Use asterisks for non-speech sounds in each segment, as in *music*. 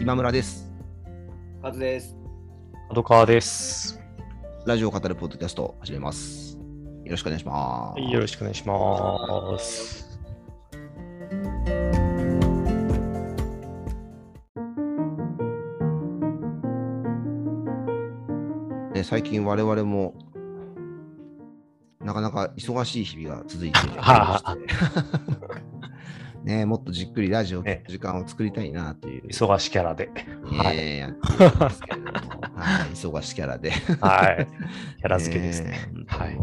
今村です。カズです。角川です。ラジオを語るポッドキャストを始めます。よろしくお願いします。はいよろしくお願いします。ね、最近我々もなかなか忙しい日々が続いていまして *laughs* ね、もっとじっくりラジオね時間を作りたいなという、忙しキャラで。はい。ねやってるんですけれども、はい、忙しキャラで。はい。*laughs* キャラ付けですね。ねはい。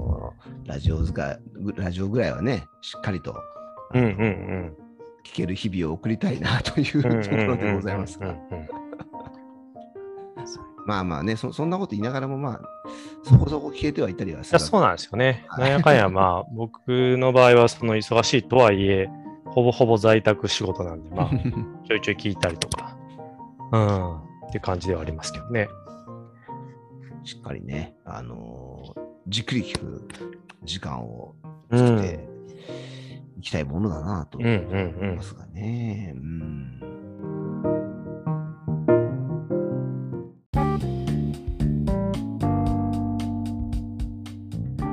ラジオ使いラジオぐらいはね、しっかりとうんうんうん。聞ける日々を送りたいなというところでございますが *laughs* まあまあねそ、そんなこと言いながらも、まあ、そこそこ聞けてはいたりはするそうなんですよね。はいなんやかんや、まあ、僕の場合は、その忙しいとはいえ、ほぼほぼ在宅仕事なんで、まあ、*laughs* ちょいちょい聞いたりとか、うん、って感じではありますけどね。しっかりね、あのーじっくり聞く時間をうん。作っていきたいものだなとうん思うんうんいますがね。うん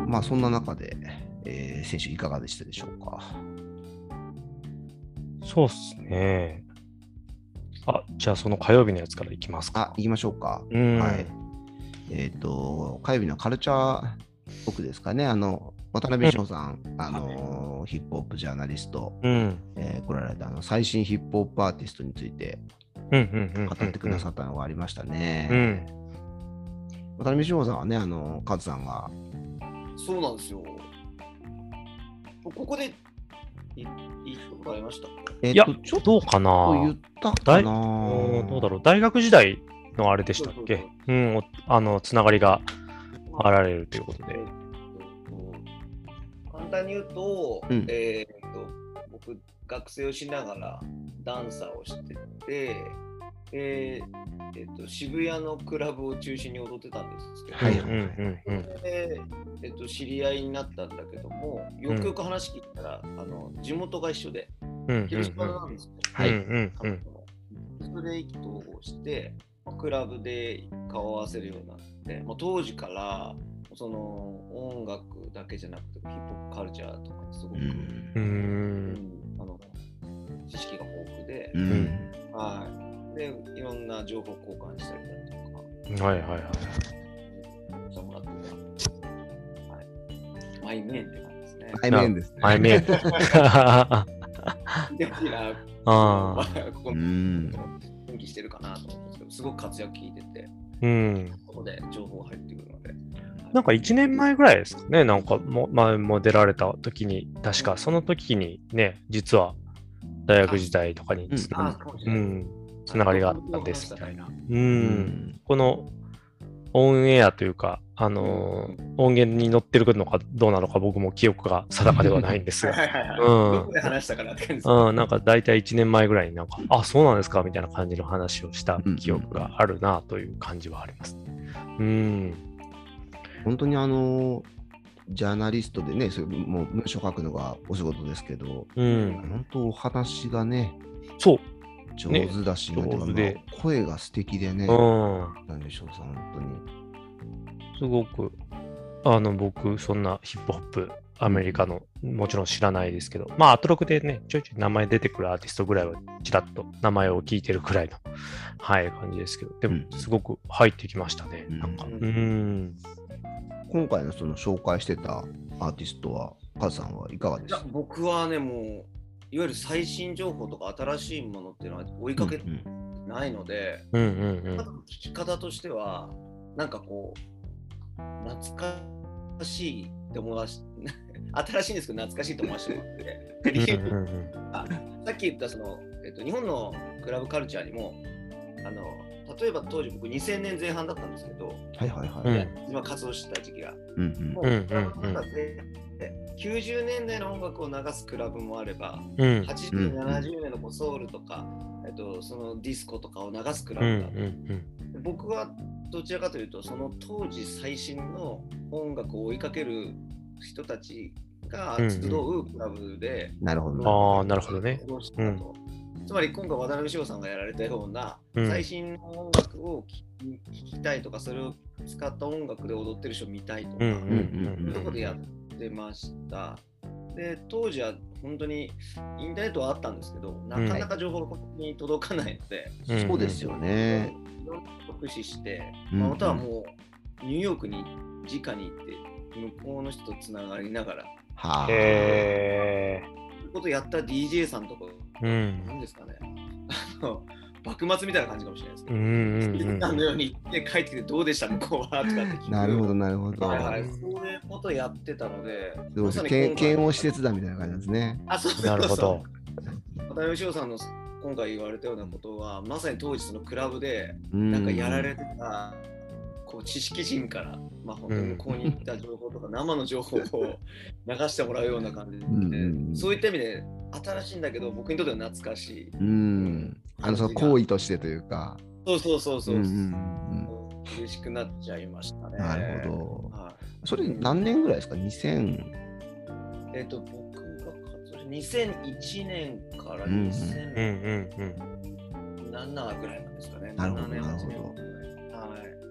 まあそんな中で、えー、選手いかがでしたでしょうか？そうっすね。あ、じゃあその火曜日のやつからいきますあか。、行きましょうか。うん。はい。えっ、と、火曜日のカルチャー僕ですかね、あの、渡辺翔さん、あの、ヒップホップジャーナリスト、うん。えー来られたあの最新ヒップホップアーティストについてうんうんうんうん。語ってくださったのがありましたね。うん。渡辺翔さんはね、あの、カズさんが、そうなんですよ。ここでいいいことありました。いやえっと、ちょっどうかな？と言ったか大なうんどうだろう？大学時代のあれでしたっけ？そううん、おあの、つながりがあられるということで。簡単に言うと、うん。えーっと僕、学生をしながらダンサーをしてて、でえーっと渋谷のクラブを中心に踊ってたんですけど、はいうんうんうん。でえっと、知り合いになったんだけども、よくよく話聞いたら、あの地元が一緒で、うんうん広島なんですよ。はい。うんうんうん。それで意気投合して、クラブで顔を合わせるようになって、もう当時からその音楽だけじゃなくて、ヒップホップカルチャーとかにすごく、うん。あの知識が豊富で、うん。はい、で、いろんな情報交換したりだとか、はいはいはい。してもらってた、はい、マイメンって感じですね。対面ですね。前面。あ *laughs* で、キラーあここしてるかなと思うんですけど、すごく活躍聞いてて、うん。ここで情報が入ってくるので。なんか1年前ぐらいですかね、なんかも前も出られた時に、確かその時にね、実は大学時代とかにつな,、あ、かもしれない。うん、つながりがあったんですみたいな。う。うんんこのオンエアというか、あのー音源に載ってるのかどうなのか僕も記憶が定かではないんですが、はいはいはい。うんどこで話したかなって感じです。うん、なんか大体1年前ぐらいになんか、あ、そうなんですかみたいな感じの話をした記憶があるなという感じはあります。うん。本当にあの、ジャーナリストでね、それもう文章書くのがお仕事ですけど、うん。本当お話がね、そう。上手だし、ね上手でまあ声が素敵でね、うん。なんでしょうさん、本当に。すごく、あの、僕、そんなヒップホップ、アメリカの、もちろん知らないですけど、まあ、アトロクでね、ちょいちょい名前出てくるアーティストぐらいは、ちらっと名前を聞いてるくらいの、*laughs* はい、感じですけど、でも、すごく入ってきましたね。うんなんか、ううんん。今回のその紹介してたアーティストは、カズさんはいかがでいやした僕はね、もう、いわゆる最新情報とか新しいものっていうのは追いかけてうん。ないので、聞き方としては、なんかこう、懐かしいって思わし、*laughs* 新しいんですけど懐かしいと思わせてもらって、さっき言ったその、えっと、日本のクラブカルチャーにもあの例えば当時僕2000年前半だったんですけど、はいはいはい。今活動してた時期が。うんうん。もうんうん。うクラブの中で90年代の音楽を流すクラブもあればうん。80うん年、70年のこうソウルとか、えっと、そのディスコとかを流すクラうんブがあって、うん僕はどちらかというとその当時最新の音楽を追いかける人たちが集うクラブで、なるほど。あーなるほどね。活動してたとつまり今回渡辺翔さんがやられたような、うん最新の音楽を聴きたいとか、それを使った音楽で踊ってる人を見たいとか、うんうんそういうところでやってました。で、当時は本当にインターネットはあったんですけど、なかなか情報がここに届かないので、うんそうですよね。いろんな駆使して、うんまあ、またはもうニューヨークに直に行って、向こうの人とつながりながら、はあ。へえ。ことやった DJ さんとか、うん。なんですかね、あの幕末みたいな感じかもしれないですけど、うんうんうんのように行って帰ってきてどうでした向こうはとかって聞く。なるほど、なるほど。はいはい、そういうことやってたので、そうです検温施設だみたいな感じなんですね。あ、そうそうなるほど。渡辺翔さんの今回言われたようなことは、まさに当時そのクラブでななんかやられてた、こう知識人から、まあ、本当に向こうに行った情報とか、生の情報を流してもらうような感じで、うんうんうんそういった意味で新しいんだけど、僕にとっては懐かしい。うん。あの、その行為としてというか。そうそうそうそう。うんうんうん嬉しくなっちゃいましたね。なるほど。はそれ何年ぐらいですか ?2000。い、えっ、と、僕が活動して2001年からうんうんうん2007うんぐらいなんですかね。なるほど7年、8なるほど。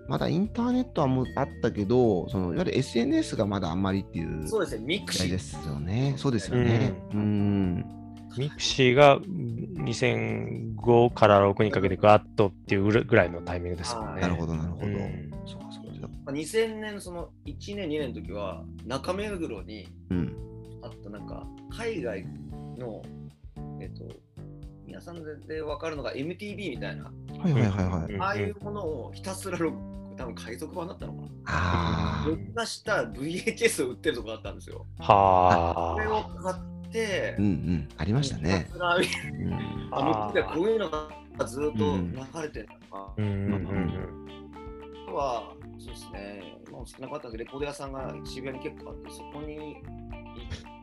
まだインターネットはもうあったけど、そのいわゆる SNS がまだあんまりっていうそうですね、 mixi ですよね。そうですよね。うん。 mixi が2005から6にかけてガッとっていうぐらいのタイミングですよね。なるほど、なるほど。うんそうか、そうか。まあ、2000年、その1年、2年の時は、中目黒にうん。あったなんか、海外の、えっ、と、皆さんでで分かるのが MTV みたいな、はいはいはいはい。うんああいうものをひたすら録多分海賊版だったのかな。あ録画した VHS を売ってるとこがあったんですよ。はこれをあ。買ってあ。うん、うん。ありましたねひ。たすら見うんあ向こうでこういうのがずっと流れてるのか。うんうんあとは、そうですね、もう少なかったんですけどレコード屋さんが渋谷に結構あって、そこに行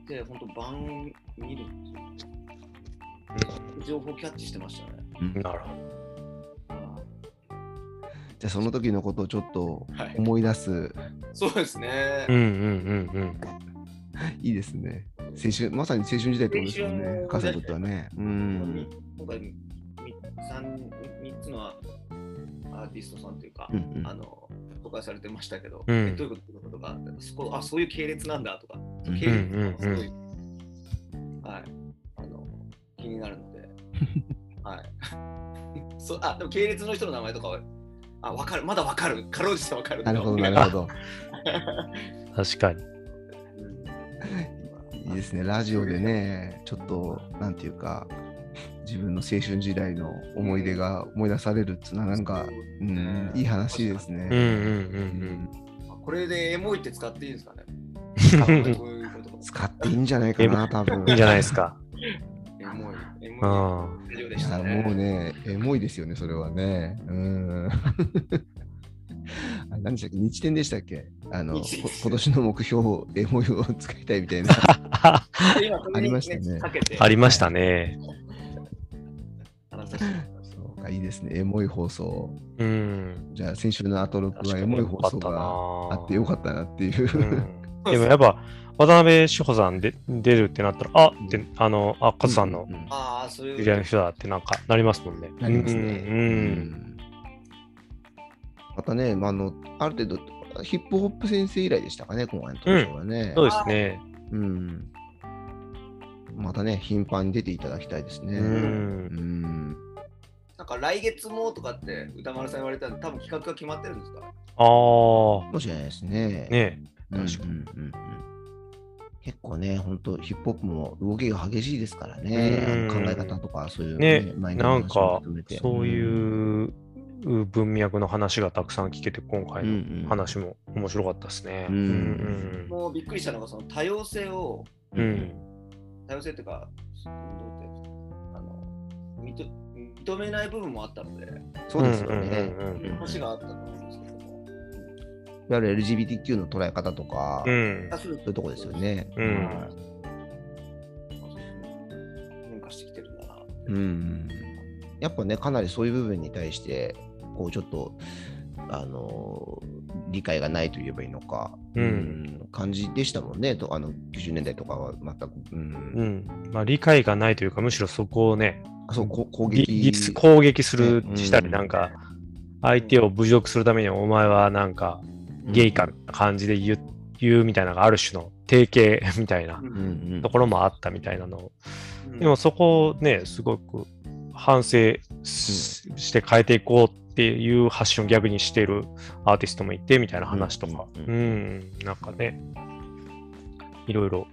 って、本当、番見るっていう情報キャッチしてましたね。うんうんなるほど。じゃあその時のことをちょっとはい、思い出す、そうですね。うんうんうん *laughs* いいですね。青春、まさに青春時代ってことですよね。母さんにとってはね。うん。今回み三三つのアーティストさんというか、うんうんあの紹介されてましたけど、うんえどういうことかそこあそういう系列なんだとか、うん系列うんうんとかすごい、はい、あの気になるので、*laughs* はい。そうあでも系列の人の名前とかは、あ分かる、まだ分かる、かろうじて分かる。なるほど、なるほど。うん。確かに。*laughs* いいですね。ラジオでね、ちょっと、なんていうか、自分の青春時代の思い出が思い出されるっていうのは、なんか、うん、いい話ですね。うんうんうんこれでエモいって使っていいんですかね *laughs* 使っていいんじゃないかな、多分。いいんじゃないですか。エモい、エうね。もうね、エモいですよね、それはね。うん。*laughs* あ何でしたっけ？日天でしたっけ？あの、今年の目標、エモいを使いたいみたいな。*laughs* ありましたねありましたね。そうか、いいですね。エモい放送。うん。じゃあ、先週のアトロックはエモい放送があってよかったなっていう。うんでもやっぱ、渡辺志保さんで出るってなったら、あって、あの、あ、カズさんのああ、そういう。知り合いの人だってなんかなりますもんね。なりますね。うんうんまたね、まあ、あのある程度、ヒップホップ先生以来でしたかね、今回の登場はね。そうですね。うん。またね、頻繁に出ていただきたいですね。う。うんん。なんか来月もとかって歌丸さん言われたんで、多分企画が決まってるんですか？ああ、かもしれないですね。ねうん確かにうんうん。うん結構ね、本当ヒップホップも動きが激しいですからね、考え方とか、そういうねマインドの話もなんかそういう文脈の話がたくさん聞けて、今回の話も面白かったですね。うんうん。もうびっくりしたのが、その多様性を、うん。うん多様性っていうか、どうってあの認認めない部分もあったので、そうですよね。話があったと思うんですけども。いわゆる LGBTQ の捉え方とか、うそん。あそうういうとこですよね。うん。はいまあそうですね変化してきてるんだな。うん。やっぱね、かなりそういう部分に対して、こうちょっと、あの理解がないと言えばいいのか、うん。感じでしたもんね、とあの90年代とかは全く。うん。うん。まあ、理解がないというか、むしろそこをね、あそうこ攻ぎ撃。ぎ攻撃するね。したり、うんなんか、相手を侮辱するためにお前はなんか、ゲイかみたいな感じで言う言うみたいなのがある種の定型 *laughs* みたいなううん。んうんところもあったみたいなの。をうん。でもそこをね、すごく反省しして変えていこうっていう発信を逆にしているアーティストもいてみたいな話とか、ううん。ん、なんかね、いろいろ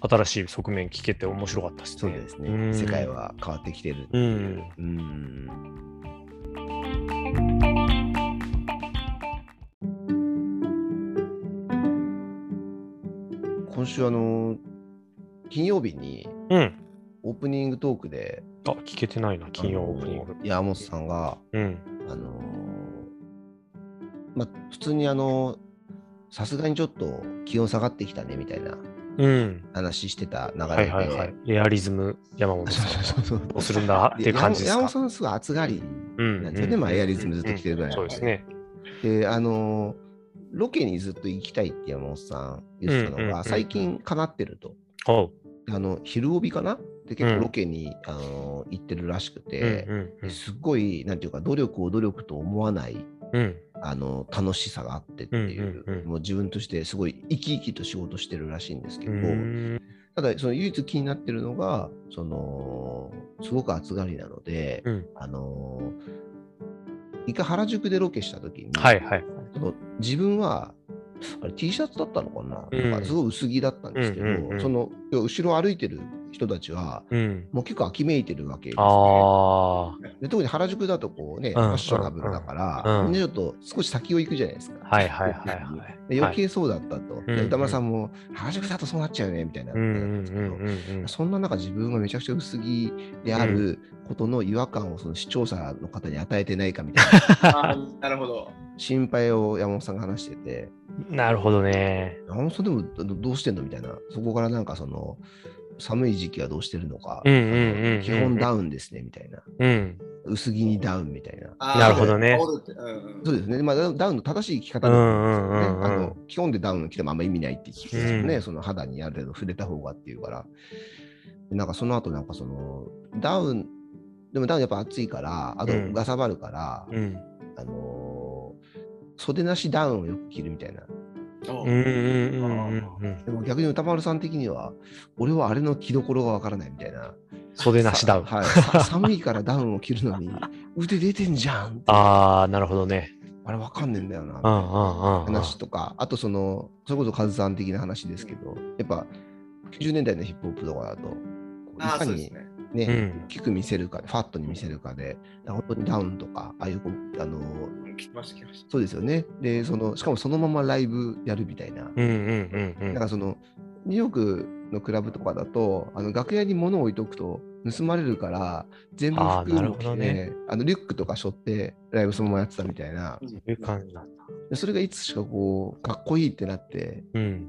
新しい側面聞けて面白かったですね。そうですね、うん。世界は変わってきてるってう。いう。ん。うん今週あの金曜日にうん。オープニングトークであ、聞けてないな、金曜オープニング。山本さんがうん。あのーまあ普通にあのさすがにちょっと気温下がってきたねみたいなうん。話してた流れで、はいはいはい。エアリズム山本さんはそうどうするんだ？っていう感じですか？山本さんすごい暑がりうんなんですよね、まあエアリズムずっと来てるぐらいなんそうですね。で、あのーロケにずっと行きたいって山本さん言ってたのが、最近叶ってると。あの、昼帯かなで結うん。構ロケに、あのー行ってるらしくうんて、うん。すっごい、なんていうか、努力を努力と思わない。あの楽しさがあってっていう,、もう自分としてすごい生き生きと仕事してるらしいんですけど、うん。ただその唯一気になってるのがそのすごく暑がりなので、うん。あの一回原宿でロケした時に、はいはい。自分はあれ T シャツだったのかな,、うんなん。かすごい薄着だったんですけど、うんうんうん。その後ろ歩いてる人たちはうん。もう結構秋めいてるわけです、ね。ああ。で特に原宿だとこうね、んファッショナブルだから、うんうんみんなちょっと少し先を行くじゃないですか。はいはいはいはい。で余計そうだったと。うんで歌丸さんも、原宿だとそうなっちゃうよねみたいな。そんな中、自分がめちゃくちゃ薄着であることの違和感をその視聴者の方に与えてないかみたいな *laughs* あーなるほど。心配を山本さんが話してて、なるほどね。山本さんでもどどうしてんのみたいな、そこからなんかその、寒い時期はどうしてるのか、基本ダウンですねみたいな、うん。薄着にダウンみたいな。なるほどねそうですね。まあ、ダウンの正しい着方なんです基本でダウン着てもあんま意味ないって聞きますよね。うんその肌にある程度触れた方がっていうから。でなんかその後なんかそのダウン、でもダウンやっぱ暑いから、あとうんがさばるから、うん。あのー袖なしダウンをよく着るみたいな。おうんうんうんうん。でも逆に歌丸さん的には、俺はあれの着どころがわからないみたいな。袖なしダウン。はい。さ寒いからダウンを着るのに、*laughs* 腕出てんじゃんってああ、なるほどね。あれわかんねえんだよな。うんうんうんうん。話とか、あとその、それこそカズさん的な話ですけど、やっぱ90年代のヒップホップとかだと、こういかにね。ね、うん大きく見せるか、ファットに見せるかで、本当にダウンとか、ああいうこう、あの、聞きました、聞きました。そうですよね。で、その、しかもそのままライブやるみたいな。うんうんうんうん。なんかその、ニューヨークのクラブとかだと、あの楽屋に物を置いとくと盗まれるから、全部服を着て、どねあのリュックとか背負って、ライブそのままやってたみたいな。そういう感じなんだ。でそれがいつしかこう、かっこいいってなって、うん。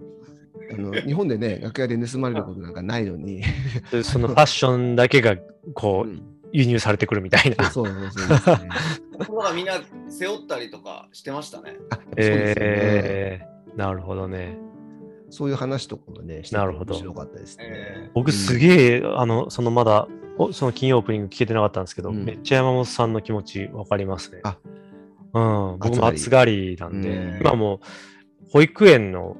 あの日本でね、楽屋で盗まれることなんかないのに、でそのファッションだけがこううん輸入されてくるみたいな。そうそうそうですね。*laughs* みんな背負ったりとかしてましたね。あそうですよね、えー、なるほどね。そういう話とかもね、しててなるほど面白かったですね。え僕すげえ、あの、そのまだ、おその金曜オープニング聞けてなかったんですけど、うんめっちゃ山本さんの気持ちわかりますね。あうん、僕も暑暑がりなんで、うん今もう保育園の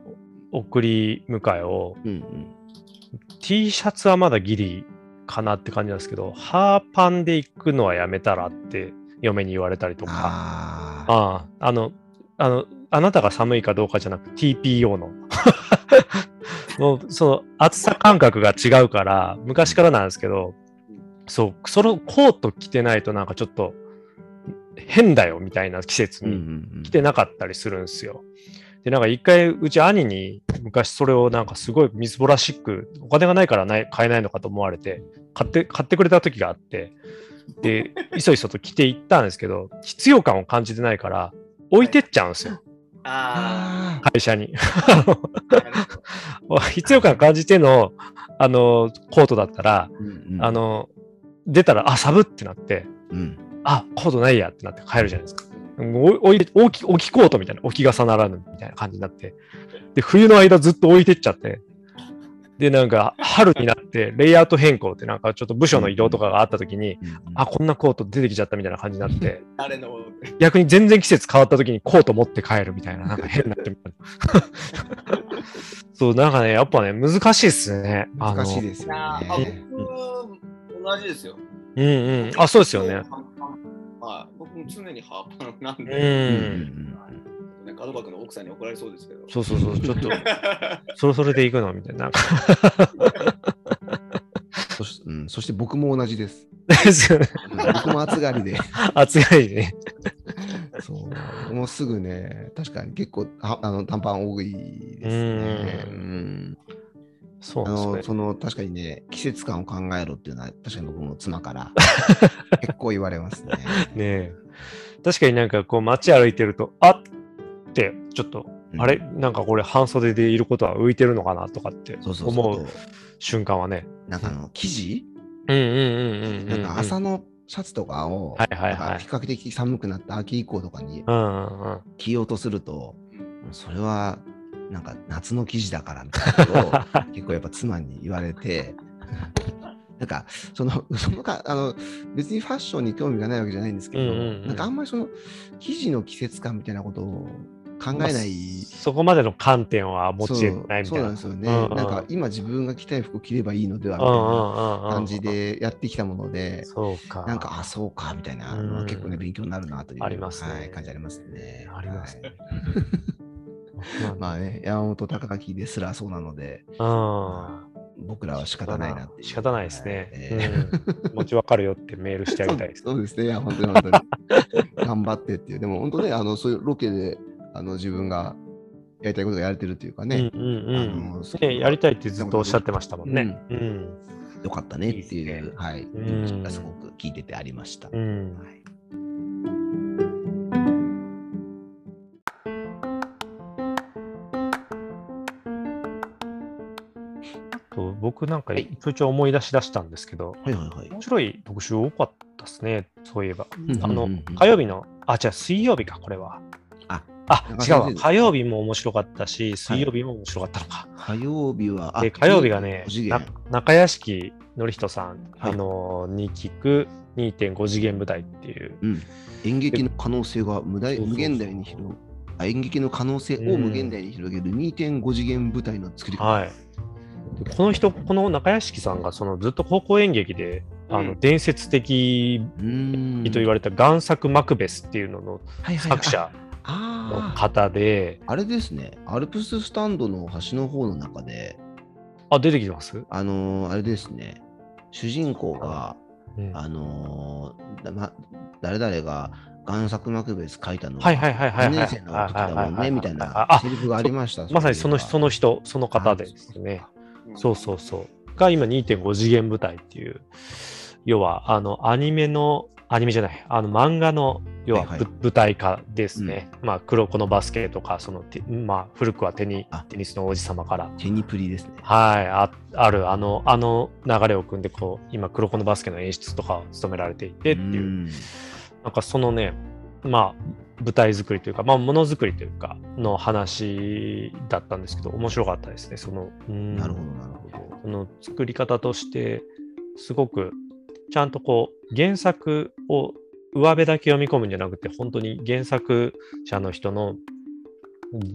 送り迎えをうんうん。T シャツはまだギリかなって感じなんですけど、ハーパンで行くのはやめたらって嫁に言われたりとか、ああ。あの、あの、あなたが寒いかどうかじゃなく TPO の。*laughs* もう、その、暑さ感覚が違うから、昔からなんですけど、そう、そのコート着てないとなんかちょっと変だよみたいな季節うんうにんうん着てなかったりするんですよ。で、なんか一回、うち兄に昔それをなんかすごいみすぼらしく、お金がないからない買えないのかと思われて、買って、買ってくれた時があって、で、いそいそと着ていったんですけど、必要感を感じてないから、置いてっちゃうんですよ、ああ会社に。*laughs* 必要感感じての、あの、コートだったら、ーうんうん。あの、出たら、あ、サブってなって、うん。あ、コートないやってなって帰るじゃないですか。お置いて置き置きコートみたいな、置き傘ならぬみたいな感じになって、で、冬の間ずっと置いてっちゃって、で、なんか春になって、レイアウト変更って、なんかちょっと部署の移動とかがあった時に、うんうんあ、こんなコート出てきちゃったみたいな感じになって、誰の逆に全然季節変わった時にコート持って帰るみたいな、なんか *laughs* 変なってみたいな。*laughs* そう、なんかね、やっぱね、難しいっすね。難しいですよね。僕、同じですよ。うんうん。あ、そうですよね。常にハーパンなんうで、ん。ね、門箱の奥さんに怒られそうですけど。そうそうそう、ちょっと、*laughs* それそれで行くの？みたいな。なんかそしうん、そして僕も同じです。ですよね。うん僕も暑がりで、暑いね。そうもうすぐね、確かに結構ああの短パン多いですね。ううんあそうなんですね。のその確かにね、季節感を考えろっていうのは、確かに僕も妻から *laughs* 結構言われますね。ねえ確かになんかこう街歩いてると、あって、ちょっと、うんあれ？なんかこれ半袖でいることは浮いてるのかなとかってそうそうそう思う瞬間はね。なんかあの生地、うんうんうんうんうん。なんか朝のシャツとかを、はいはいはい比較的寒くなった秋以降とかにうんうんうん。着ようとすると、それはなんか夏の生地だからみたいなことを *laughs* 結構やっぱ妻に言われて、*laughs* なんかそのそのかあの別にファッションに興味がないわけじゃないんですけど、うんうんうんなんかあんまりその生地の季節感みたいなことを考えない。そこまでの観点は持ち得ないみたいな。そうなんですよね、うんうんなんか今自分が着たい服着ればいいのではみたいな感じ。でやってきたもので、そうか。なんか、あ、そうか、みたいなうん結構ね、勉強になるなという、ありますねはい、感じありますね。ありますねはいまあね、山本隆明ですらそうなので、うん。僕らは仕方ないなっていう。仕方ないですね。はいえうん。気持ちわかるよってメールしてあげたいです。そうですね、いや、本当に本当に。頑張ってっていう、でも本当ね、あのそういうロケであの自分がやりたいことがやれてるっていうかね、うんうんあうんのそうね、やりたいってずっとおっしゃってましたもんね。うん。よかったねっていいいう、ですねはい、うんすごく聞いててありました。うん。はい僕なんかはいちょいちょい思い出し出したんですけど、はいはいはい。面白い特集多かったですね、そういえば。うんあのうんうんうん、火曜日の、あ、違う、水曜日か、これは。あ、あ、違うわ。火曜日も面白かったし、水曜日も面白かったのか。火曜日は、あで、火曜日がね中屋敷典人さん、はいあのに聞く2.5次元舞台っていう、うん、演劇の可能性が無無限大に広あ演劇の可能性を無限大に広げる2.5次元舞台の作り方。はい。でこの人、この中屋敷さんがそのずっと高校演劇で、あのうん伝説的と言われた贋作マクベスっていうののはいはいはい。作者ああの方で、あれですね、アルプススタンドの端の方の中で、あ、出てきてます、あのーあれですね、主人公が、うん。あのーだま、誰々が贋作マクベス書いたのはいはいはいはいはい。2年生の時だもんね、みたいなあセリフがありました。まさにそのそのの人、その方ですね。そうそうそう。が今2.5次元舞台っていう、要はあのアニメの、アニメじゃない、あの漫画の要は、はいはいぶ舞台化ですね。まあ黒子のバスケとか、そのてまあ古くはテニあテニスの王子様から、テニプリですね。はい、ああるあのあの流れを組んでこう、今黒子のバスケの演出とかを務められていてっていう、んなんかそのね、まあ、舞台作りというか、まあ、ものづくりというか、の話だったんですけど、面白かったですね。その、うんなるほど、なるほど。その作り方として、すごく、ちゃんとこう、原作を上辺だけ読み込むんじゃなくて、本当に原作者の人の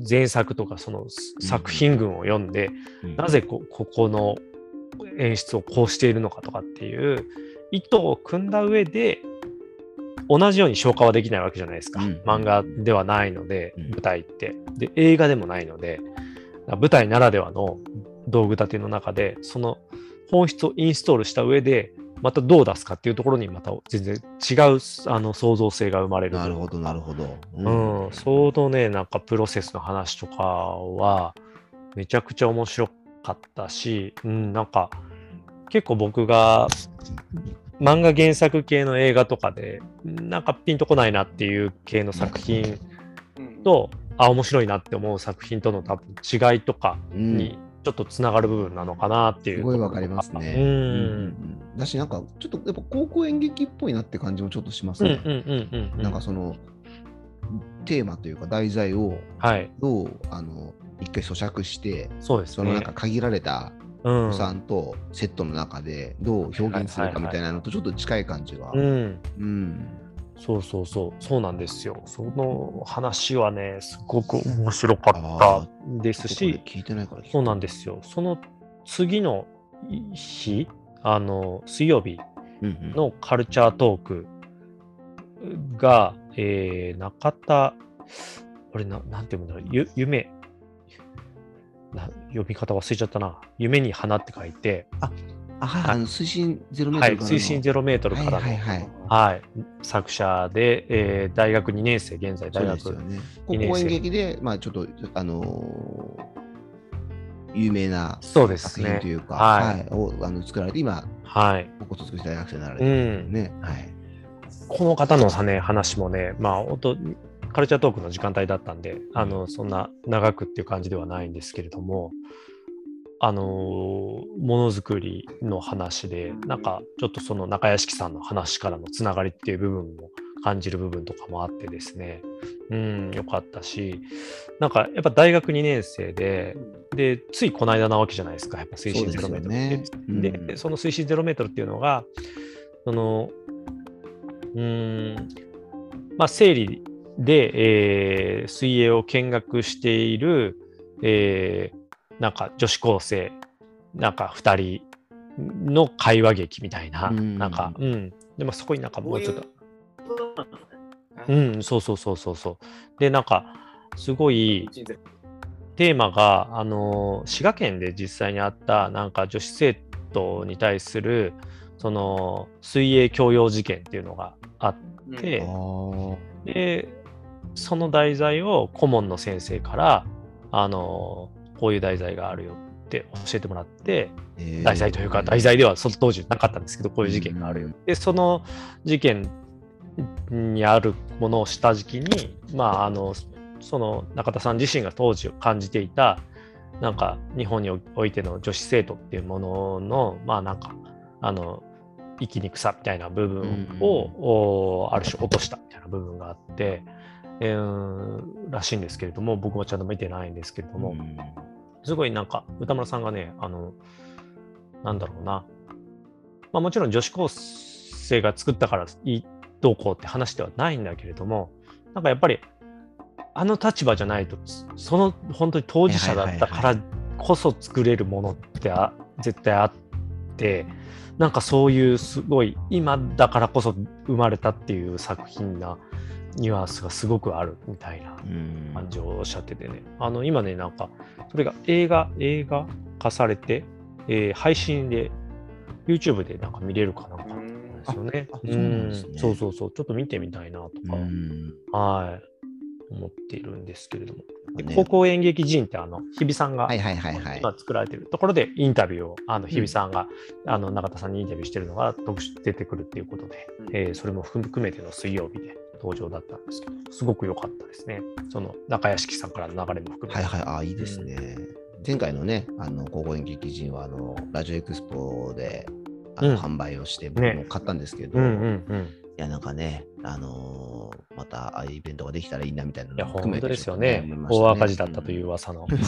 前作とか、その作品群を読んで、うんなぜこここの演出をこうしているのかとかっていう意図を組んだ上で同じように消化はできないわけじゃないですか、うん。漫画ではないので、うん。舞台って。で映画でもないので舞台ならではの道具立ての中でその本質をインストールした上でまたどう出すかっていうところにまた全然違うあの創造性が生まれる。なるほど、なるほど。うん、そのね、なんかプロセスの話とかは、めちゃくちゃ面白かったし、うん、なんか、結構僕が漫画原作系の映画とかで、なんかピンとこないなっていう系の作品と、あ、面白いなって思う作品との多分違いとかうんにちょっとつながる部分なのかなっていう。すごいわかりますね。うん。うんだし、なんか、ちょっとやっぱ高校演劇っぽいなって感じもちょっとしますね。うんうんうんうんうん。なんかその、テーマというか題材をはい。どう、あの、一回咀嚼して、そうですね。そのなんか限られたさんとセットの中でどう表現するかみたいなのとちょっと近い感じが。うん。うん。そうそうそう、そうなんですよ。その話はね、すごく面白かあったですし、聞いてないから聞そうなんですよ。その次の日、あの、水曜日うんうんのカルチャートークが、えー、中田、俺な、なんて読むんだろう、ゆ夢な、読み方忘れちゃったな。夢に花って書いて、あ、はい、あの水深ゼロメーはい、トルからの水深0メートルからの、はいはいはい。はい、作者で、えー大学2年生、現在大学そうですよね。ここ演劇で、まあちょっと、あのー有名な作品と。いうか、はいはいをあの作られて、今、はい。高校卒業して大学生になられてるうん。ね。はい。この方の、ね、話もね、まあ、カルチャートークの時間帯だったんで、あの、そんな長くっていう感じではないんですけれども、あのーものづくりの話で、なんか、ちょっとその中屋敷さんの話からのつながりっていう部分も感じる部分とかもあってですね、うん、よかったし、なんか、やっぱ大学2年生で、で、ついこの間なわけじゃないですか、やっぱ水深そうです0メートルで、その水深0メートルっていうのが、その、うーん、まあ、生理で、えー水泳を見学している、えーなんか女子高生、なんか2人の会話劇みたいな、うんなんか、うん。でもそこになんかもうちょっと、そうなんそうそうそうそうそう。で、なんか、すごい、テーマが、あの、滋賀県で実際にあった、なんか女子生徒に対する、その、水泳教養事件っていうのがあっうんてあーて、その題材を顧問の先生から、あの、こういう題材があるよって教えてもらって、えー。題材というか、題材ではその当時なかったんですけど、こういう事件が。あるよ。で、その事件にあるものをした時期に、まあ、あの、その中田さん自身が当時感じていた、なんか日本においての女子生徒っていうものの、まあなんか、あの、生きにくさみたいな部分を、おある種落としたみたいな部分があって、えーらしいんですけれども、僕もちゃんと見てないんですけれども、うん。すごいなんか歌村さんがね、あの、なんだろうな。まあもちろん女子高生が作ったからいいどうこうって話ではないんだけれども、なんかやっぱりあの立場じゃないと、その本当に当事者だったからこそ作れるものってあ絶対あって、なんかそういうすごい今だからこそ生まれたっていう作品なニュアンスがすごくあるみたいなうん。感じをおっしゃっててね、あの今ね、なんか、それが映画、映画化されて、えー配信で、YouTube でなんか見れるかなんかですよね。うね。うん。そうそうそう、ちょっと見てみたいなとか、うん。はい、思っているんですけれども。でね。高校演劇人って、あの、日比さんが。今作られてるところでインタビューを、あの、日比さんが、あの、中田さんにインタビューしてるのが出てくるっていうことで、うん。えーそれも含めての水曜日で登場だったんですけど、すごく良かったですね。その中屋敷さんからの流れも含めて。はいはい、あいいですね。前回のね、あの高校演劇人はあのラジオエクスポであの、うん販売をして、僕ねも買ったんですけど、うんういんうん。や、なんかね、あのーまたああいうイベントができたらいいなみたいなのいや、も含めて本当ですよね。大赤字だったという噂の。ね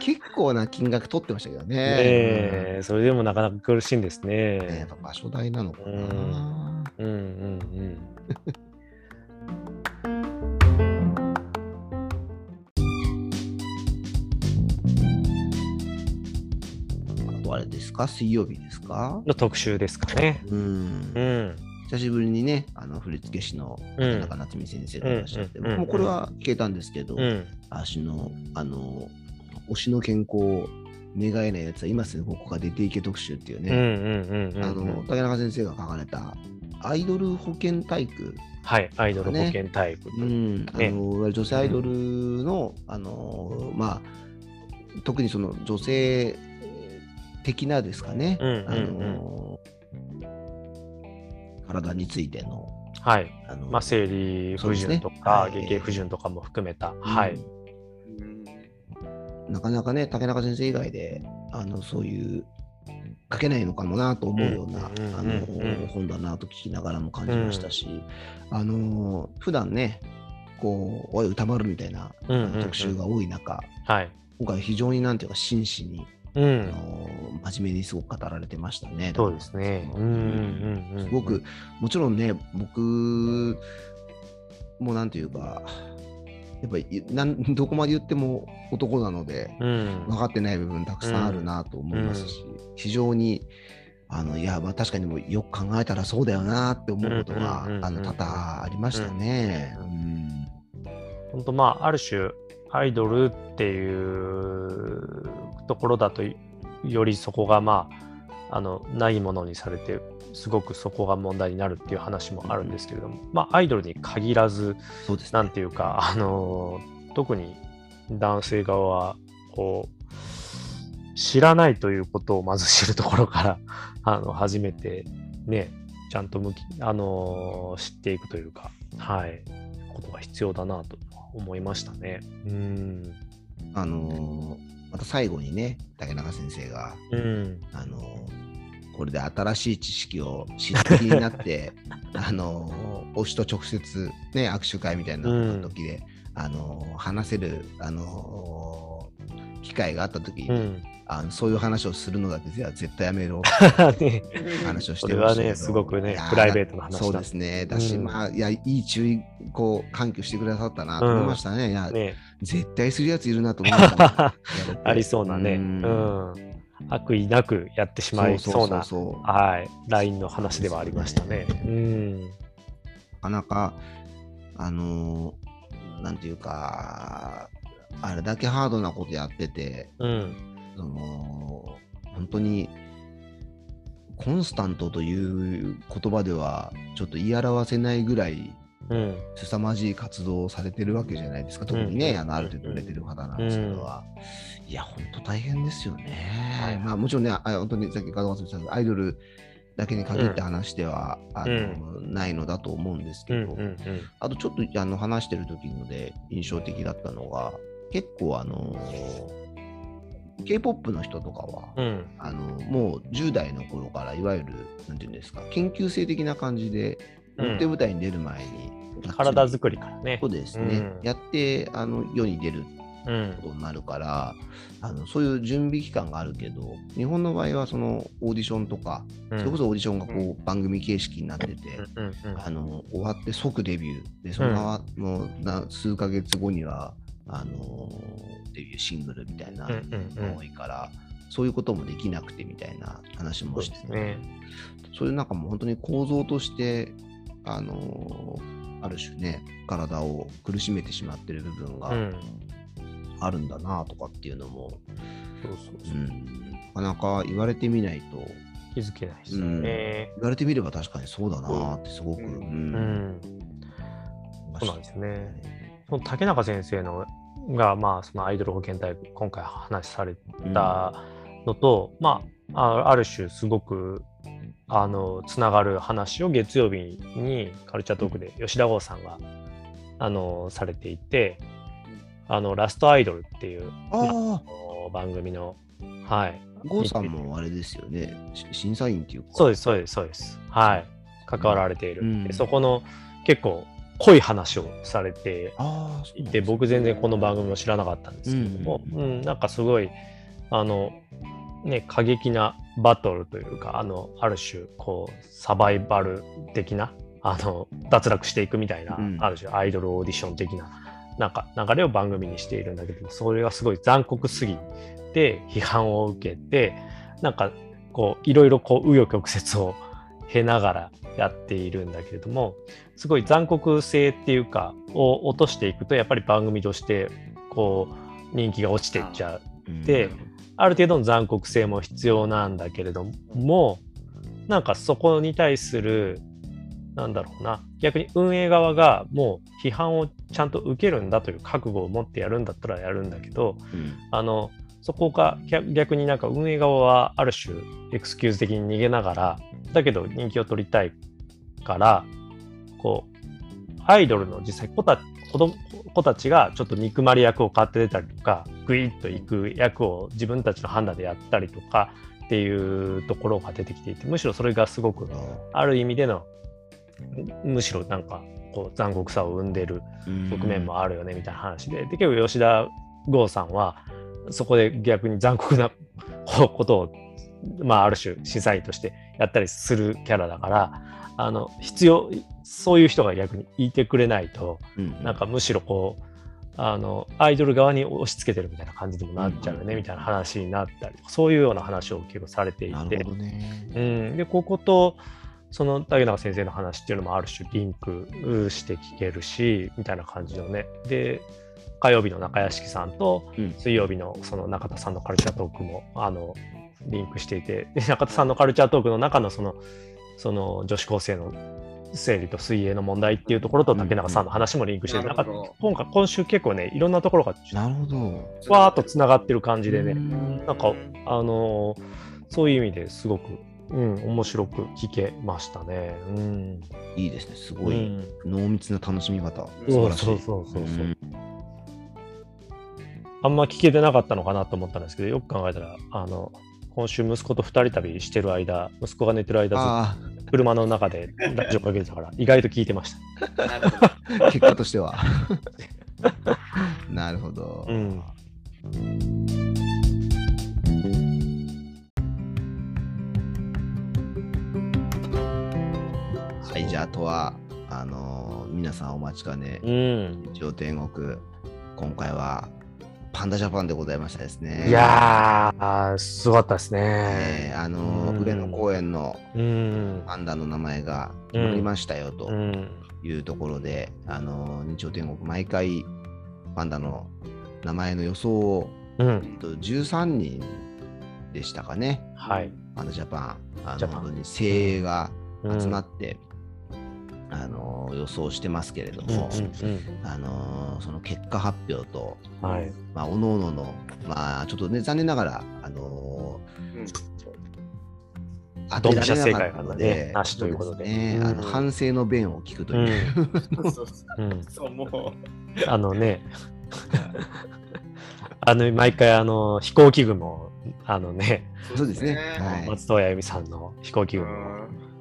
結構な金額取ってましたけどね。*laughs* え、それでもなかなか苦しいんですうんねやね場所代なのかな。うんうんうんあれですか？水曜日ですか？の特集ですかね。うんう。ん。久しぶりにね、あの振付師のうん田中夏美先生がいらっしゃって、うんもこれは聞けたんですけど、うん。足の、あの、推しの健康を願えないやつは今すぐここが出ていけ特集っていううんね。あの、竹中先生が書かれたアイドル保健体育、はい。アイドル保険タイプ。うん、あの、ね女性アイドルの、あの、まあ、特にその女性的なですかね、うんうんうんあの、体についての、はい。あのまあ、生理不順とか、ねはい月経不順とかも含めた。はい。うんなかなかね、竹中先生以外で、あのそういう、書けないのかもなと思うような、うんあの本だなと聞きながらも感じましたし、あの普段ね、こう、おい、歌丸みたいな、特集が多い中、はい。今回非常になんていうか真摯に、あうん。の真面目にすごく語られてましたね。そうですね。すごく、もちろんね、僕もなんていうか、やっぱりなんどこまで言っても男なので、うん。分かってない部分たくさんあるなと思いますし、非常にあのいや、まあ、確かにもうよく考えたらそうだよなって思うことがうんうんうんうんあの多々ありましたね。ううん本当まあある種アイドルっていうところだとよりそこがまああのないものにされてすごくそこが問題になるっていう話もあるんですけれども、まあアイドルに限らずそうですね。なんていうかあの特に男性側はこう知らないということをまず知るところから *laughs* あの初めてねちゃんと向きあの知っていくというかはいことが必要だなと思いましたね。うんあのーまた最後にね、竹中先生が、うんあのーこれで新しい知識を知って気になって、*laughs* あのー推しと直接、ね、握手会みたいな時で、あのー話せる、あのー機会があった時に、うん。あのそういう話をするのだけじゃ絶対やめろ。*laughs* ね。話をしてましたねすごくねプライベートな話だ。そうですね。だし、うん。まあいやいい注意こう喚起してくださったなと思いましたね、いやね。絶対するやついるなと思いました、*laughs* ありそうなね、ううんん、悪意なくやってしまいそうなそうはい、LINE の話ではありましたね。うん。なかなかあのーなんていうかあれだけハードなことやっててうん。その本当にコンスタントという言葉ではちょっと言い表せないぐらいうん。凄まじい活動をされてるわけじゃないですか。特にね、うんあのある程度売れてる方なんですけどは、いや本当大変ですよね、まあもちろんねあ本当にさっき加藤さんがアイドルだけに限って話では、あのないのだと思うんですうん。けど、うん。あとちょっとあの話してる時ので印象的だったのが結構あの K-POP の人とかは、うん。あのもう10代の頃からいわゆるなんていうんですか研究生的な感じでうん。表舞台に出る前に、体作りからねそ。うですね、うんやってあの世に出るうんこ。とになるからあのそういう準備期間があるけど日本の場合はそのオーディションとか、それこそオーディションがこう番組形式になってて、うん。うん。あの終わって即デビューでそのままのな数ヶ月後にはあのデビューシングルみたいなうんうんうんのが多いから、そういうこともできなくてみたいな話もしてね。そういうなんかもう本当に構造としてあのある種ね体を苦しめてしまってる部分がうん。あるんだなとかっていうのも、そうなかなか言われてみないと気づけないですよね。言われてみれば確かにそうだなってすごく、うんううんん。そうなんですよね。その竹中先生のが、まあ、そのアイドル保健体今回話されたのと、まあ、あある種すごくあのつながる話を月曜日にカルチャートークで吉田剛さんがあのされていてあのラストアイドルっていう番組のはい。郷さんもあれですよね、し審査員っていうか。そうですそうですそうです。はい。関わられている、うん。でそこの結構濃い話をされていて僕全然この番組を知らなかったんですけれども、ううんなんかすごいあのね過激なバトルというかあのある種こうサバイバル的なあの脱落していくみたいな、うん。ある種アイドルオーディション的ななんか流れを番組にしているんだけどそれがすごい残酷すぎて批判を受けてなんかこういろいろこう紆余曲折を経ながらやっているんだけれどもすごい残酷性っていうかを落としていくとやっぱり番組としてこう人気が落ちていっちゃううん。である程度の残酷性も必要なんだけれどもなんかそこに対するなんだろうな。逆に運営側がもう批判をちゃんと受けるんだという覚悟を持ってやるんだったらやるんだけどうん。あのそこが逆逆になんか運営側はある種エクスキューズ的に逃げながらだけど人気を取りたいからこうアイドルの実際子た子供子たちがちょっと憎まれ役を買って出たりとかグイッといく役を自分たちの判断でやったりとかっていうところが出てきていてむしろそれがすごくある意味でのむむしろなんかこう残酷さを生んでる側面もあるよねみたいな話で。で結構吉田剛さんはそこで逆に残酷なことを、まあ、ある種審査員としてやったりするキャラだからあの必要そういう人が逆にいてくれないとうん。なんかむしろこうあのアイドル側に押し付けてるみたいな感じにもなっちゃうよね、みたいな話になったりそういうような話を結構されていて。ね。うん、でこことその竹中先生の話っていうのもある種リンクして聞けるしみたいな感じのね。で火曜日の中屋敷さんとうん。水曜日のその中田さんのカルチャートークもあのリンクしていてで中田さんのカルチャートークの中のそのその女子高生の生理と水泳の問題っていうところと竹中さんの話もリンクしてる、なんか今回今週結構ねいろんなところがなるほど。わーっとつながってる感じでね、うんなんか、あのーそういう意味ですごく、うん、面白く聞けましたね。うん。いいですね。すうごいん、濃密な楽しみ方。うん素晴らしい。そうそうそうそううんあんま聞けてなかったのかなと思ったんですけど、よく考えたら、あの、今週息子と二人旅してる間、息子が寝てる間、ずっあと車の中でラジオかけてたから、意外と聞いてました。結果としては。なるほど。うん。はい、じゃあ、あとは、あのー皆さんお待ちかね、うん。日曜天国、今回は、パンダジャパンでございましたですね。いやー、すごかったですえね。ーあのーうん上野公園のうん。パンダの名前が決まりましたよとうん。いうところで、あのー日曜天国、毎回パンダの名前の予想を、うん。えっと13人でしたかね、はい。パンダジャパン、あジャパンの本当に精鋭がうん集まって、あのー予想してますけれどうんも、うん。あのーその結果発表と、うん。はい。まあ、おののの、まあ、ちょっとね、残念ながら、あのうん。ー当てられなかったので、なしということで。そね。うん。あの反省の弁を聞くとうんいう、そうそう *laughs* うん。そうもう。あのね、あの、毎回、あの、飛行機雲も、あのね、そうですね。はい。松任谷由実さんの飛行機う雲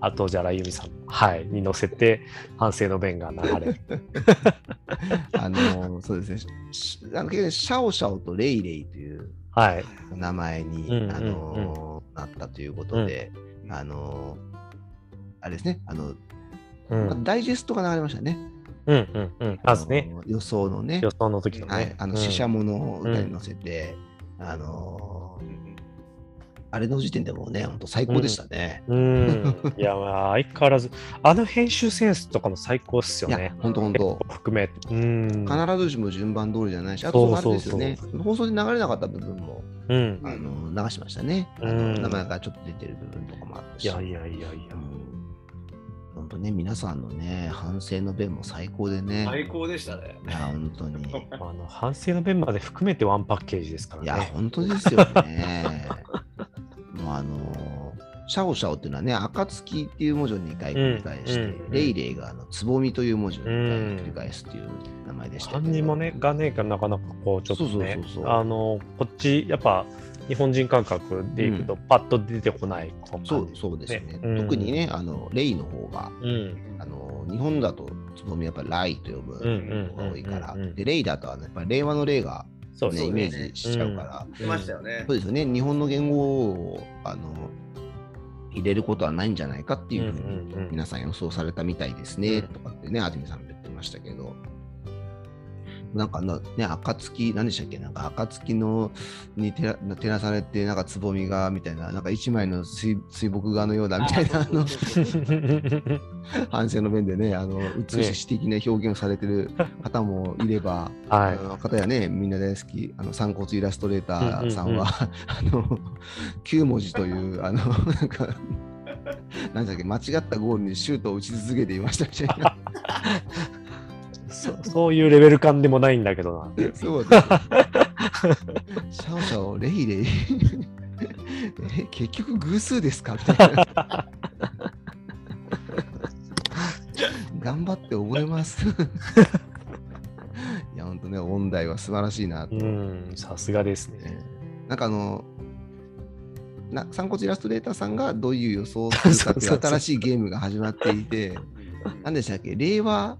あと、じゃら由美さん、はい、に乗せて、反省の弁が流れる。*laughs* あのーそうですね。しあの結局シャオシャオとレイレイというはい。名前に、うんうんうんあのーなったということで、あのーあれですね、あの、うん。ダイジェストが流れましたね。うんうんうん。まずね、あのー予想のね予、想の時のね。はい、あの、うん死者ものを歌に乗せて、あのーあれの時点でもうね、本当最高でしたね。うん。いや、まあ、相変わらず、あの編集センスとかも最高っすよいやね。、本当本当。含め。うん。必ずしも順番通りじゃないし、あとあれですよねそうそう、放送で流れなかった部分もうん。あの流しましたね。あうんの名前がちょっと出てる部分とかもあったし。いやいやいやいや。本当ね、皆さんのね、反省の弁も最高でね。最高でしたね。いや、本当に。あの反省の弁まで含めてワンパッケージですからいや、ね。本当ですよね。もうあのシャオシャオっていうのはね、暁っていう文字を2回繰り返して、うん。うんレイレイがあのつぼみという文字を2回うん繰り返すっていう名前でしたけど。漢字もね、がね、なかなかこう、ちょっとねそうそうそうそう、あの、こっち、やっぱ、日本人感覚でいくと、パッと出てこないこのそうそうですね。うん。特にね、あのレイの方が、うん。あの日本だとつぼみはやっぱりライと呼ぶうんうんのが多いから、うんうんうんでレイだとあのやっぱり令和のレイが、ね、そうね。イメージしちゃうから、出ましたよねそう。ですよね、日本の言語をあの入れることはないんじゃないかっていうふううんうんうんに皆さん予想されたみたいですね、うんとかってね、安住さんも言ってましたけど。なんかなね、暁、何でしたっけ？なんか暁のに照ら照らされて、なんかつぼみがみたいな、なんか一枚の水水墨画のようだみたいな、あの反省の面でね、あの美し的な表現をされてる方もいれば、*laughs* はい。あの方やね、みんな大好き、あの散骨イラストレーターさんは、あの9文字という、あのなんか、なんだっけ、間違ったゴールにシュートを打ち続けていましたみたいな。そそういうレベル感でもないんだけどな。*laughs* そうです。シャオシャオ、レイレイ。え、結局偶数ですか？みたいな。*laughs* 頑張って覚えます。*laughs* いや、本当ね、音大は素晴らしいなと。うん、さすがですね。ねなんかあの、な散骨イラストレーターさんがどういう予想をするかっていう新しいゲームが始まっていて、何でしたっけ？令和、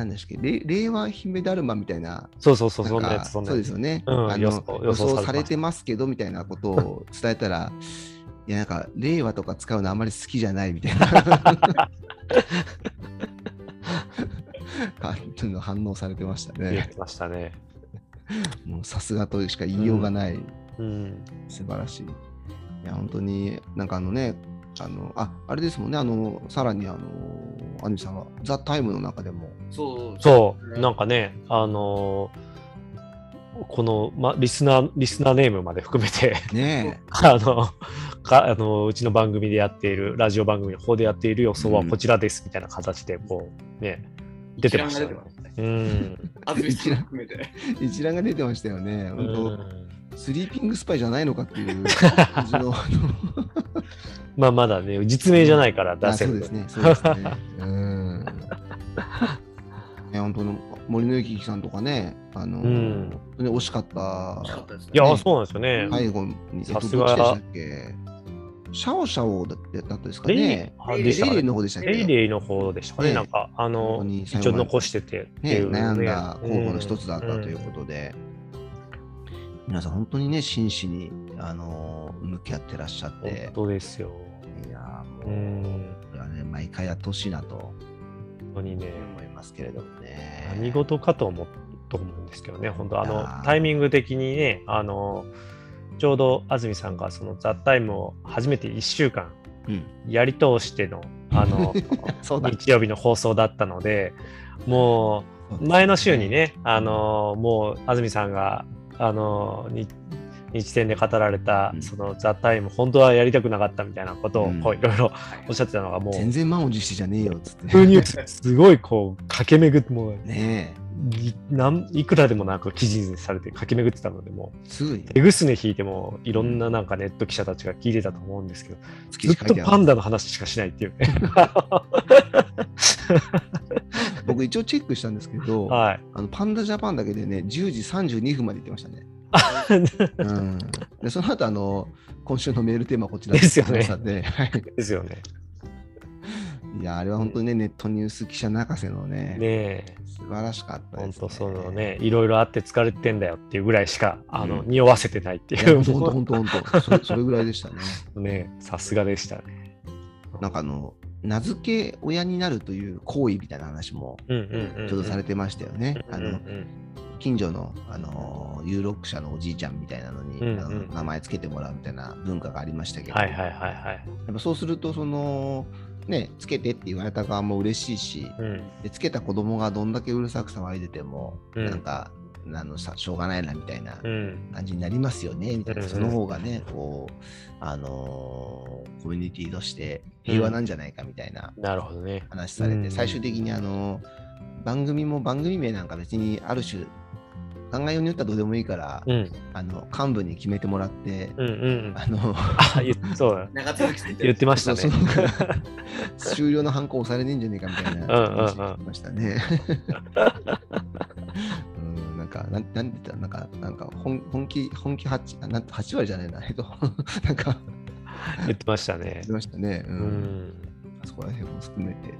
なんでしたっけ、れ令和姫だるまみたいな、そうそうそう、そんなやつ、そう。ですよね。うんあの予想されてますけどみたいなことを伝えたら、*laughs* いや、なんか、令和とか使うのあんまり好きじゃないみたいな *laughs* 感じの反応されてましたね。言ってましたね。もうさすがとしか言いようがない、うん。素晴らしい。いや、本当になんかあのね、あの、あ、あれですもんね、あの、さらにあの、アニメさんは、ザ・タイムの中でも、そう。そう、なんか、かね、あのーこの、ま、リスナー、リスナーネームまで含めて、ね *laughs* あの、かあのうちの番組でやっている、ラジオ番組の方でやっている予想はこちらですみたいな形で、こう、ね、出てました一覧がよ出てますね。うん。あずみさん含めて。え、一覧が出てましたよね。本当、うんスリーピングスパイじゃないのかっていう。感じの、あまあ、まだね、実名じゃないからの出せる。あそうですね、そうですね。うん。本当の森のゆきさんとかね、あの、うん。本当に惜しかった。いや、ねそうなんですよね。最後に、えっと、さすが。どっちでしたっけ？シャオシャオだってだったですかね。レイレイの方でしたっけ？レイレイの方でしたかね、ねなんか、あこの一応残しててってね、いうね悩んだ候補の一つだったということで、皆さん本当にね、真摯に、あのー向き合ってらっしゃっ本て、当ですよ。いやもう、ん、これはね、毎回やってほしいなと。本当にね、思いますけれどもね。何事かと思うと思うんですけどね、本当あのタイミング的にね、あのちょうど安住さんがそのザ・タイムを初めて1週間うん、やり通してのあの *laughs* そうだ。日曜日の放送だったので、もう前の週にね、あのもう安住さんがあのに日天で語られた、うん。そのザ・タイム、本当はやりたくなかったみたいなことをうん。こういろい。ろおっしゃってたのが、もう、全然満を持してじゃねえよっつって。すごいこう駆け巡って、もうねいなんいくらでもなんか記事にされて駆け巡ってたので、もう手ぐすね引いてもいろんななんかネット記者たちが聞いてたと思うんですけど、月ずっと。パンダの話しかしないっていうね。*laughs* 僕一応チェックしたんですけど、はい。あのパンダジャパンだけでね、10時32分まで言ってましたね。*laughs* うん、でその後あの今週のメールテーマはこちらですよねですよね。いや、あれは本当にね、ネットニュース記者泣かせのね、ねえ。素晴らしかったです、ね。本当そのね、いろいろあって疲れてんだよっていうぐらいしか、あの、うん匂わせてないっていう。本当本当本当 *laughs* それぐらいでしたね。ね、さすがでしたね。なんかあの、名付け親になるという行為みたいな話も。ちょっとされてましたよね。あの近所のあの有力者のおじいちゃんみたいなのに、うんうんあの名前つけてもらうみたいな文化がありましたけど、はいはいはいはい。やっぱそうすると、その、ね、つけてって言われた側も嬉しいし、うん。でつけた子供がどんだけうるさく騒いでても、うんなんかあのさしょうがないなみたいなうん。感じになりますよねみたいな、その方がねこうあのーコミュニティとして平和なんじゃないかみたいななるほどね。話されて、うん最終的にあの番組も番組名なんか別にある種考えようによったらどうでもいいから、うん。あの幹部に決めてもらって、うんうん。あのあ、言っそうだ。長続きする言ってましたね。終了のハンコ押されねえんじゃねえかみたいなうんうんうん話してましたね。*laughs* うん、なんか、なんなんて言ったら、なんか、なんか本本気、本気8、あなん8割じゃないな、えっと、*laughs* なんか、言ってましたね言って。ましたね。う。うんん。あそこら辺も含めて、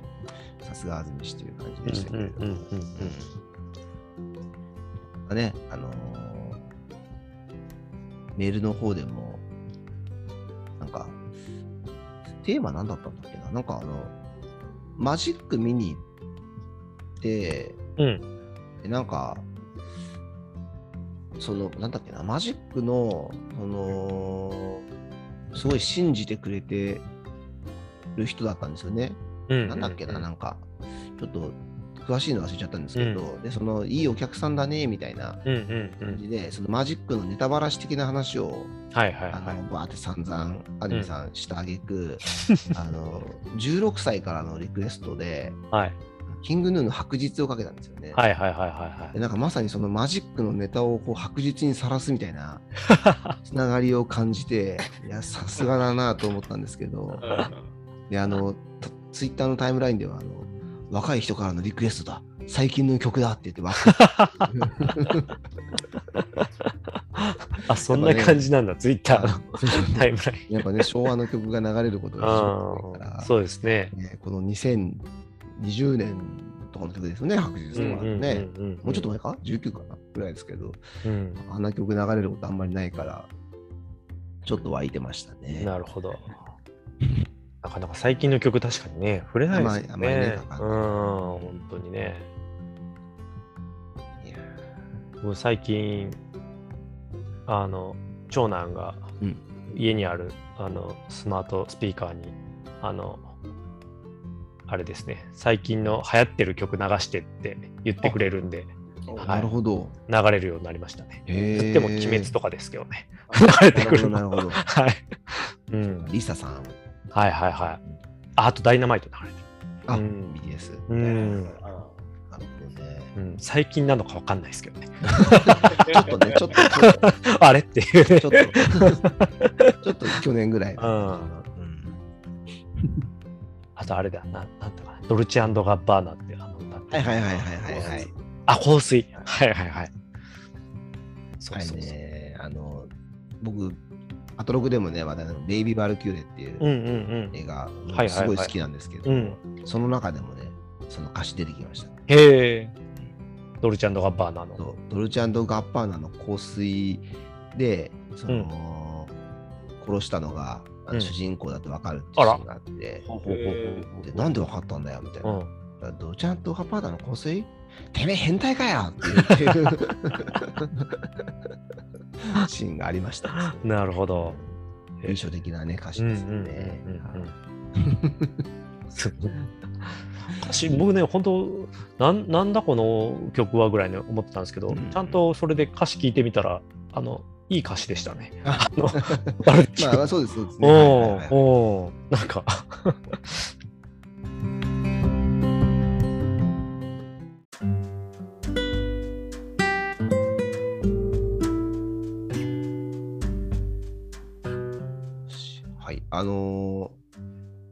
さすが安住氏という感じうんでしたけれど。うんうんうんうんね、あのーメールの方でも、なんか、テーマ何だったんだっけな？なんかあの、マジック見に行って、うん。でなんか、その、なんだっけな、マジックの、その、すごい信じてくれてる人だったんですよね。うん。なんだっけな、なんか、ちょっと詳しいの忘れちゃったんですけど、で、その、いいお客さんだね、みたいなうんうんうん。感じで、そのマジックのネタバラシ的な話を、はいはいあの、はい。バーって散々、アニメさんしたあげく、*laughs* あの、16歳からのリクエストで、はいキングヌーの白日をかけたんですよね。はいはいはいはいはでなんかまさにそのマジックのネタをこう白日にさらすみたいな *laughs* つながりを感じて、いや、さすがだなと思ったんですけど、*laughs* で、あの、ツイッターのタイムラインでは、あの、若い人からのリクエストだ、最近の曲だって言ってわかい。*laughs* あ、そんな感じなんだ、ツイッターのタイムライン。やっぱね、昭和の曲が流れることがそうですね。ね、この2020年とかの曲ですよね、白日とかね。もうちょっと前か ?19 かなぐらいですけど、うんあんな曲流れることあんまりないから、ちょっと湧いてましたね。なるほど。なかなか最近の曲確かにね、触れないですよね。ねうん、本当にね。もう最近、あの、長男がうん家にある、あのスマートスピーカーに、あの、あれですね、最近の流行ってる曲流してって言ってくれるんで、はいなるほど。流れるようになりましたね。へー言っても鬼滅とかですけどね。*laughs* 流れてくるなるほど *laughs* はい。うん。リサさん。はいはいはい。ああとダイナマイト流れてあ、うん BTS。る。うん。なるほどね。うん、最近なのかわかんないですけどね。*laughs* ちょっとね、ちょっと、あれっていうね。ちょっと、*laughs* ちょっと去年ぐらい。うんうんあとあれだ、ななんとかな。ドルチェガッバーナってあの歌ってはいはいはいはいはいはい。あ、香水。はいはいはい。そはいうそうそう。ね、あの、僕、アトログでもね、話題のベイビー・バルキューレっていううんうん映画、すごい好きなんですけど、うん。その中でもね、その歌詞出てきました。へえ。ドルチェガッバーナの。ドルチェガッパーナの香水で、その、殺したのが主人公だって分かるってシーンがあって、ほうほうほうほうでなんで分かったんだよみたいな。うん。ドルチェガッパーナの香水？てめえ変態かよって言ってるシーンがありました、*laughs* なるほど。印象的なね、歌詞ですね。歌詞僕ね、本当なんなんだこの曲はぐらいに思ってたんですけど、うん。ちゃんとそれで歌詞聞いてみたら、あの、いい歌詞でしたね。ああの、まあ、そうです、そうですね。おおー。なんか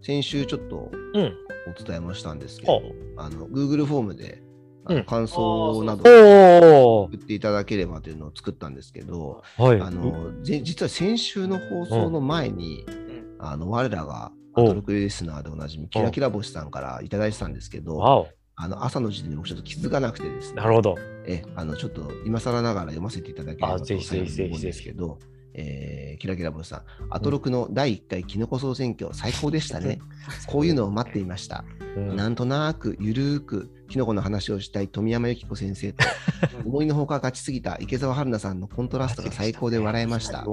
先週ちょっとうん。お伝えもしたんですけほど、あの Google フォームであのうん。感想などお送っていただければというのを作ったんですけど、おはい。あのぜ実は先週の放送の前に、あの我らがアおトロクリスナーでおなじみ、キラキラ星さんからいただいてたんですけど。あの朝の時点で僕ちょっと気づかなくてですね、なるほど。えあのちょっと今更ながら読ませていただければと思うんですけど、えーキラキラボルさん、アトロクの第1回キノコ総選挙、最高でしたね。こういうのを待っていました。うんなんとなくゆるーくキノコの話をしたい富山由紀子先生と *laughs* 思いのほか勝ちすぎた池澤春菜さんのコントラストが最高で笑えました。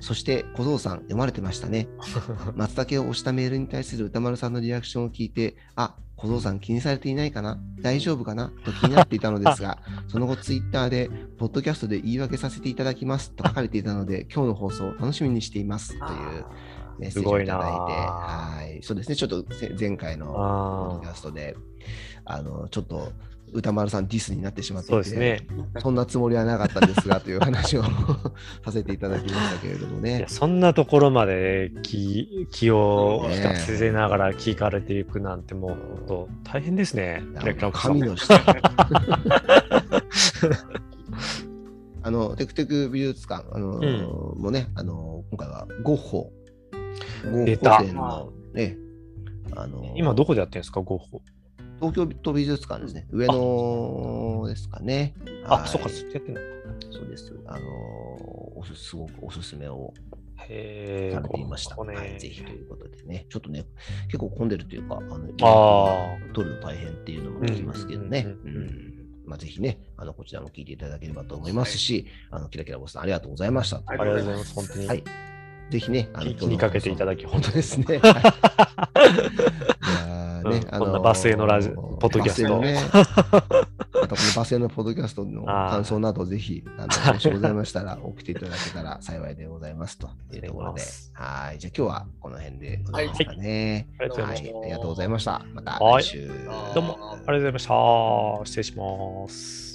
そして小僧さん読まれてましたね。*laughs* 松茸を押したメールに対する歌丸さんのリアクションを聞いて、あ小僧さん気にされていないかな？大丈夫かな？と気になっていたのですが、*laughs* その後ツイッターで、ポッドキャストで言い訳させていただきますと書かれていたので、今日の放送楽しみにしていますというメッセージをいただいて、はい、そうですね、ちょっとせ前回のポッあドキャストで、あの、ちょっと歌丸さんディスになってしまってそうですね。そんなつもりはなかったんですがという話をさせていただきましたけれどもね。そんなところまで気気を利かせながら聞かれていくなんてもう本当大変ですね。神の下。*laughs* あの、テクテク美術館、あのーもね、あのー今回はゴッホ。出たのね、あのー今どこでやってるんですか、ゴッホ。東京都美術館ですね。上野ですかね。あ、はいそっか、そっちやってんのそうです。あのーおすすごくおすすめをへえ。されていました。ねはい、ぜひということでね、ちょっとね、結構混んでるというか、あのあ撮るの大変っていうのも聞きますけどね。うんうんうんうんまあ、ぜひね、あのこちらも聞いていただければと思いますし、あのキラキラボスさんありがとうございました。ありがとうございます、本当に。はい。ぜひね、あの気気にかけていただき本当ですね。はいいやーねうんこんなバスへのラジポッドキャストね、*laughs* またこのバスへのポッドキャストの感想など、ぜひ、あの、もしございましたら、送っていただけたら幸いでございますと *laughs* いうところで。はい。じゃあ今日はこの辺でございますかね。ありがとうございましはい。ありがとうございました。またはい来週。どうもありがとうございました。失礼します。